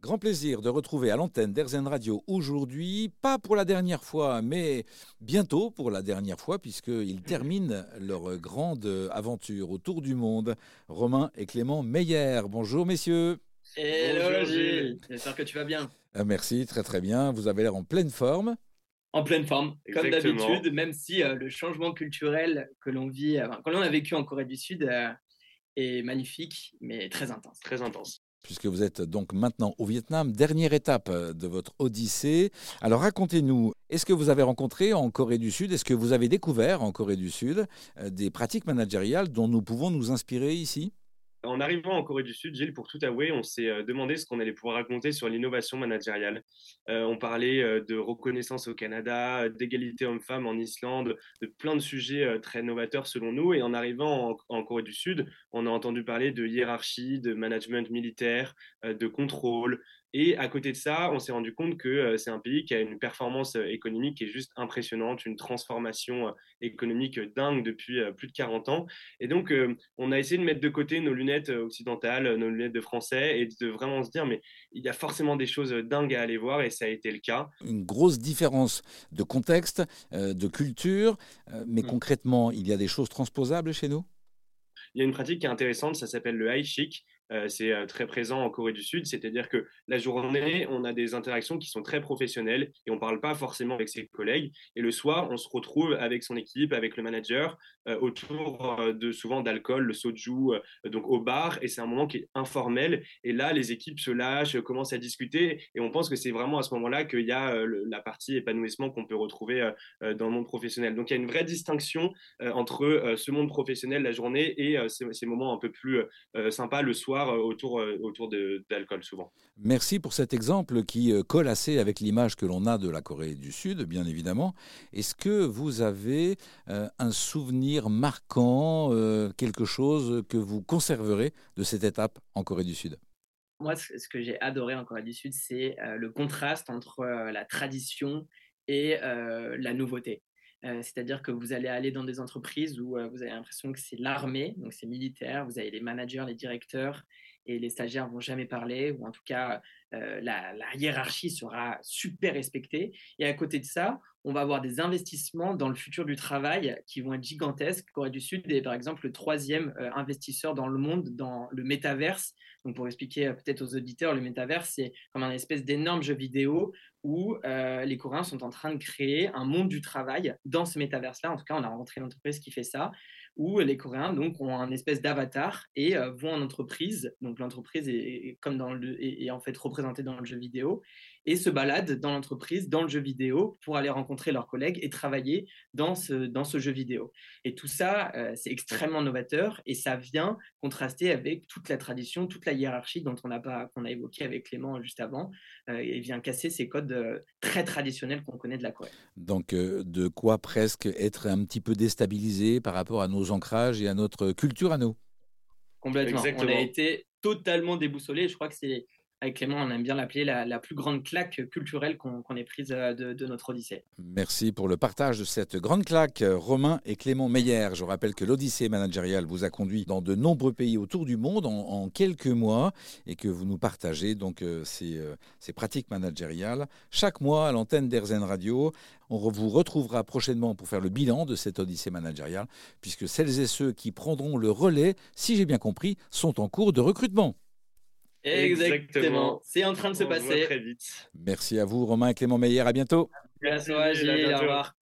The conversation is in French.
Grand plaisir de retrouver à l'antenne d'Airzen Radio aujourd'hui, pas pour la dernière fois, mais bientôt pour la dernière fois, puisqu'ils terminent leur grande aventure autour du monde. Romain et Clément Meyer. Bonjour messieurs. Hello Gilles, j'espère que tu vas bien. Euh, merci, très très bien. Vous avez l'air en pleine forme. En pleine forme, comme d'habitude, même si euh, le changement culturel que l'on vit, euh, que l'on a vécu en Corée du Sud est magnifique, mais très intense. Très intense puisque vous êtes donc maintenant au Vietnam, dernière étape de votre odyssée. Alors racontez-nous, est-ce que vous avez rencontré en Corée du Sud, est-ce que vous avez découvert en Corée du Sud des pratiques managériales dont nous pouvons nous inspirer ici? En arrivant en Corée du Sud, Gilles, pour tout avouer, on s'est euh, demandé ce qu'on allait pouvoir raconter sur l'innovation managériale. Euh, on parlait euh, de reconnaissance au Canada, d'égalité homme-femme en Islande, de plein de sujets très novateurs selon nous. Et en arrivant en, Corée du Sud, on a entendu parler de hiérarchie, de management militaire, de contrôle, et à côté de ça, on s'est rendu compte que euh, c'est un pays qui a une performance euh, économique qui est juste impressionnante, une transformation euh, économique dingue depuis plus de 40 ans. Et donc, on a essayé de mettre de côté nos lunettes occidentales, nos lunettes de français, et de vraiment se dire, mais il y a forcément des choses dingues à aller voir, et ça a été le cas. Une grosse différence de contexte, de culture, mais mm. concrètement, il y a des choses transposables chez nous? Il y a une pratique qui est intéressante, ça s'appelle le high chic. Euh, c'est euh, très présent en Corée du Sud, c'est-à-dire que la journée, on a des interactions qui sont très professionnelles et on ne parle pas forcément avec ses collègues. Et le soir, on se retrouve avec son équipe, avec le manager, euh, autour de souvent d'alcool, le soju, donc au bar. Et c'est un moment qui est informel. Et là, les équipes se lâchent, commencent à discuter. Et on pense que c'est vraiment à ce moment-là qu'il y a la partie épanouissement qu'on peut retrouver dans le monde professionnel. Donc il y a une vraie distinction entre ce monde professionnel la journée et ces, ces, moments un peu plus sympas le soir euh, autour, euh, autour d'alcool souvent. Merci pour cet exemple qui euh, colle assez avec l'image que l'on a de la Corée du Sud, bien évidemment. Est-ce que vous avez un souvenir marquant, quelque chose que vous conserverez de cette étape en Corée du Sud? Moi, ce que j'ai adoré en Corée du Sud, c'est le contraste entre la tradition et la nouveauté. C'est-à-dire que vous allez aller dans des entreprises où vous avez l'impression que c'est l'armée, donc c'est militaire, vous avez les managers, les directeurs, et les stagiaires vont jamais parler, ou en tout cas, la, hiérarchie sera super respectée. Et à côté de ça, on va avoir des investissements dans le futur du travail qui vont être gigantesques. Corée du Sud est par exemple le troisième investisseur dans le monde dans le métaverse. Donc pour expliquer peut-être aux auditeurs, le métaverse, c'est comme un espèce d'énorme jeu vidéo où euh, les Coréens sont en train de créer un monde du travail dans ce métaverse-là. En tout cas, on a rencontré une entreprise qui fait ça, où les Coréens donc ont un espèce d'avatar et euh, vont en entreprise. Donc l'entreprise est, comme dans le, est, en fait représentée dans le jeu vidéo et se baladent dans l'entreprise, dans le jeu vidéo, pour aller rencontrer leurs collègues et travailler dans ce, dans ce jeu vidéo. Et tout ça, euh, c'est extrêmement novateur et ça vient contraster avec toute la tradition, toute la hiérarchie dont on a, pas, qu'on a évoqué avec Clément juste avant, euh, et vient casser ces codes euh, très traditionnels qu'on connaît de la Corée. Donc, de quoi presque être un petit peu déstabilisé par rapport à nos ancrages et à notre culture à nous Complètement. On a été totalement déboussolé. Je crois que c'est avec Clément, on aime bien l'appeler la, plus grande claque culturelle qu'on ait prise euh, de, notre Odyssée. Merci pour le partage de cette grande claque, Romain et Clément Meyer. Je rappelle que l'Odyssée managériale vous a conduit dans de nombreux pays autour du monde en, quelques mois et que vous nous partagez donc euh, euh, ces, pratiques managériales chaque mois à l'antenne d'Airzen Radio. On vous retrouvera prochainement pour faire le bilan de cette Odyssée managériale puisque celles et ceux qui prendront le relais, si j'ai bien compris, sont en cours de recrutement. Exactement. C'est en train de se passer. très vite. Merci à vous, Romain et Clément Meyer. À bientôt. Merci, Au revoir.